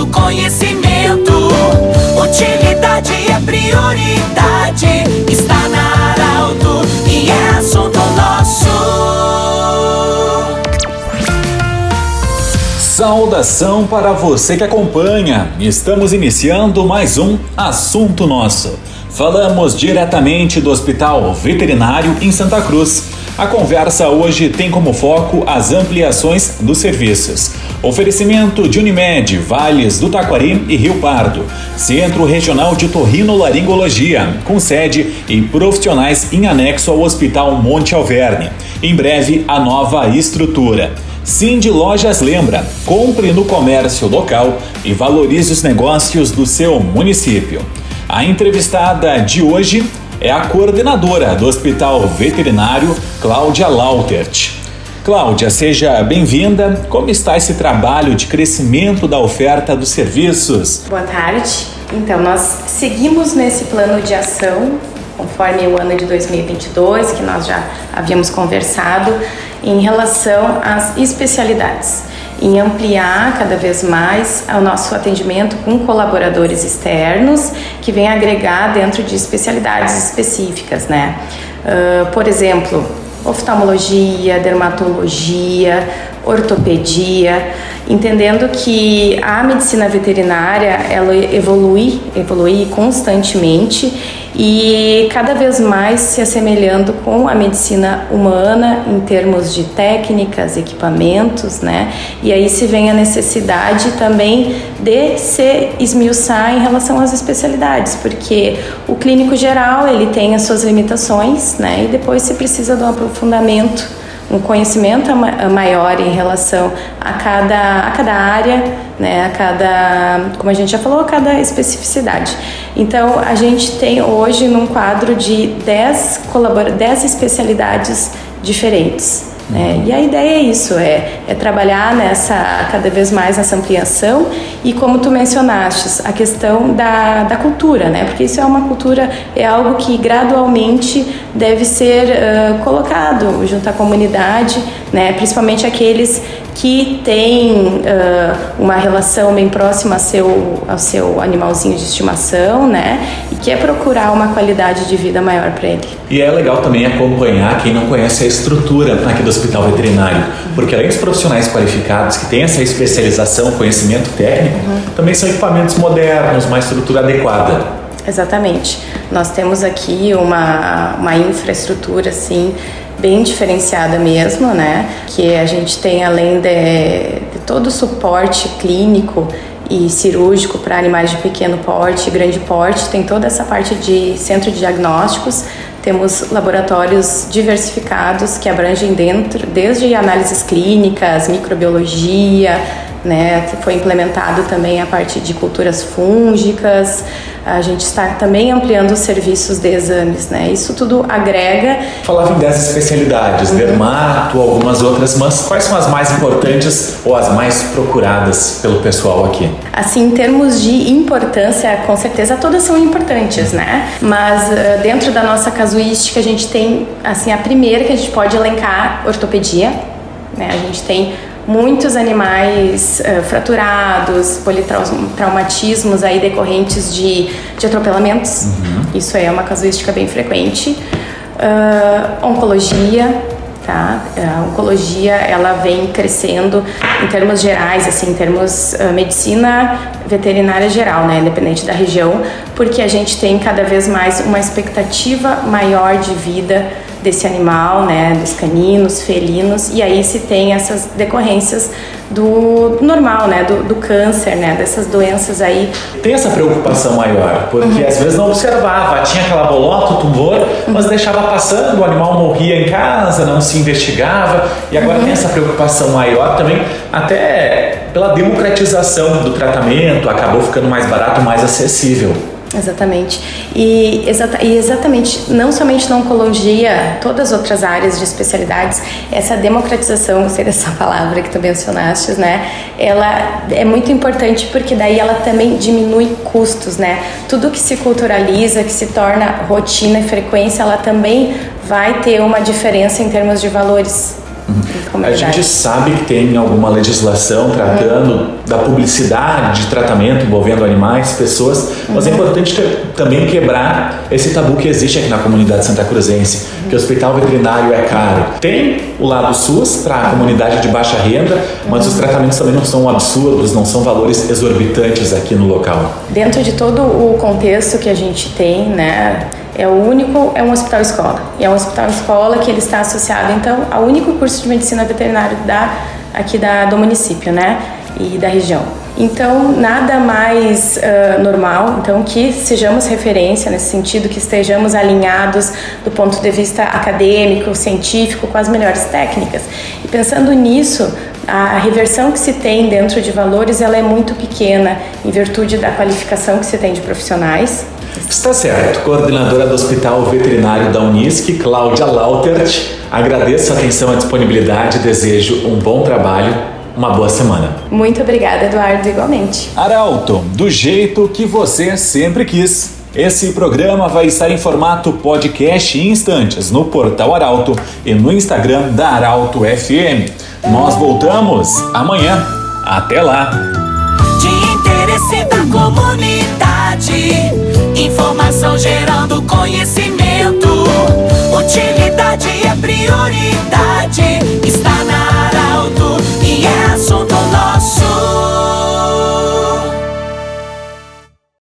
do conhecimento. Utilidade é prioridade. Está na Arauto e é assunto nosso. Saudação para você que acompanha. Estamos iniciando mais um Assunto Nosso. Falamos diretamente do Hospital Veterinário em Santa Cruz. A conversa hoje tem como foco as ampliações dos serviços. Oferecimento de Unimed, Vales do Taquari e Rio Pardo. Centro Regional de Torrino-Laringologia, com sede e profissionais em anexo ao Hospital Monte Alverne. Em breve, a nova estrutura. Cindy Lojas lembra: compre no comércio local e valorize os negócios do seu município. A entrevistada de hoje é a coordenadora do Hospital Veterinário, Cláudia Lautert. Cláudia, seja bem-vinda. Como está esse trabalho de crescimento da oferta dos serviços? Boa tarde. Então, nós seguimos nesse plano de ação conforme o ano de 2022, que nós já havíamos conversado, em relação às especialidades em ampliar cada vez mais o nosso atendimento com colaboradores externos que vêm agregar dentro de especialidades específicas, né? Uh, por exemplo, oftalmologia, dermatologia, ortopedia, entendendo que a medicina veterinária ela evolui, evolui constantemente e cada vez mais se assemelhando com a medicina humana em termos de técnicas, equipamentos, né? E aí se vem a necessidade também de se esmiuçar em relação às especialidades, porque o clínico geral ele tem as suas limitações, né? E depois se precisa de um aprofundamento um conhecimento maior em relação a cada, a cada área, né, a cada, como a gente já falou, a cada especificidade. Então, a gente tem hoje num quadro de 10, 10 especialidades diferentes. Né? E a ideia é isso, é, é trabalhar nessa cada vez mais nessa ampliação e como tu mencionaste, a questão da, da cultura, né? Porque isso é uma cultura, é algo que gradualmente deve ser uh, colocado junto à comunidade, né? Principalmente aqueles que têm uh, uma relação bem próxima ao seu, ao seu animalzinho de estimação, né? E quer procurar uma qualidade de vida maior para ele. E é legal também acompanhar quem não conhece a estrutura aqui do hospital veterinário, porque além dos profissionais qualificados que têm essa especialização, conhecimento técnico, uhum. também são equipamentos modernos, uma estrutura adequada. Exatamente. Nós temos aqui uma, uma infraestrutura assim bem diferenciada mesmo, né? Que a gente tem além de, de todo o suporte clínico e cirúrgico para animais de pequeno porte, grande porte, tem toda essa parte de centro de diagnósticos, temos laboratórios diversificados que abrangem dentro desde análises clínicas, microbiologia, né? Foi implementado também a parte de culturas fúngicas. A gente está também ampliando os serviços de exames, né? Isso tudo agrega. Falava em 10 especialidades, uhum. dermato, algumas outras, mas quais são as mais importantes ou as mais procuradas pelo pessoal aqui? Assim, em termos de importância, com certeza todas são importantes, né? Mas uh, dentro da nossa casuística, a gente tem, assim, a primeira que a gente pode elencar, ortopedia, né? A gente tem muitos animais uh, fraturados, politraumatismos aí decorrentes de, de atropelamentos. Uhum. Isso é uma casuística bem frequente. Uh, oncologia, tá? A oncologia ela vem crescendo em termos gerais, assim, em termos uh, medicina veterinária geral, né, independente da região, porque a gente tem cada vez mais uma expectativa maior de vida desse animal, né, dos caninos, felinos, e aí se tem essas decorrências do normal, né, do, do câncer, né, dessas doenças aí. Tem essa preocupação maior, porque uhum. às vezes não observava, tinha aquela bolota, o tumor, uhum. mas deixava passando, o animal morria em casa, não se investigava, e agora uhum. tem essa preocupação maior também, até pela democratização do tratamento, acabou ficando mais barato, mais acessível. Exatamente. E, exata, e exatamente, não somente na oncologia, todas as outras áreas de especialidades, essa democratização, gostei dessa palavra que tu mencionaste, né? Ela é muito importante porque daí ela também diminui custos, né? Tudo que se culturaliza, que se torna rotina e frequência, ela também vai ter uma diferença em termos de valores A gente sabe que tem alguma legislação tratando uhum. da publicidade de tratamento envolvendo animais, pessoas, uhum. mas é uhum. importante também quebrar esse tabu que existe aqui na comunidade santa cruzense, uhum. que o hospital veterinário é caro. Tem o lado SUS para a comunidade de baixa renda, mas os tratamentos também não são absurdos, não são valores exorbitantes aqui no local. Dentro de todo o contexto que a gente tem, né, é o único, é um hospital escola. E é um hospital escola que ele está associado, então, ao único curso de medicina veterinária da, aqui da, do município, né? E da região. Então, nada mais uh, normal, então, que sejamos referência nesse sentido, que estejamos alinhados do ponto de vista acadêmico, científico, com as melhores técnicas. E pensando nisso, a reversão que se tem dentro de valores, ela é muito pequena, em virtude da qualificação que se tem de profissionais, Está certo. Coordenadora do Hospital Veterinário da Unisc, Cláudia Lautert. Agradeço a atenção e a disponibilidade. Desejo um bom trabalho. Uma boa semana. Muito obrigada, Eduardo, igualmente. Arauto, do jeito que você sempre quis. Esse programa vai estar em formato podcast em instantes no portal Arauto e no Instagram da Arauto FM. Nós voltamos amanhã. Até lá! De interesse da comunidade. Informação conhecimento.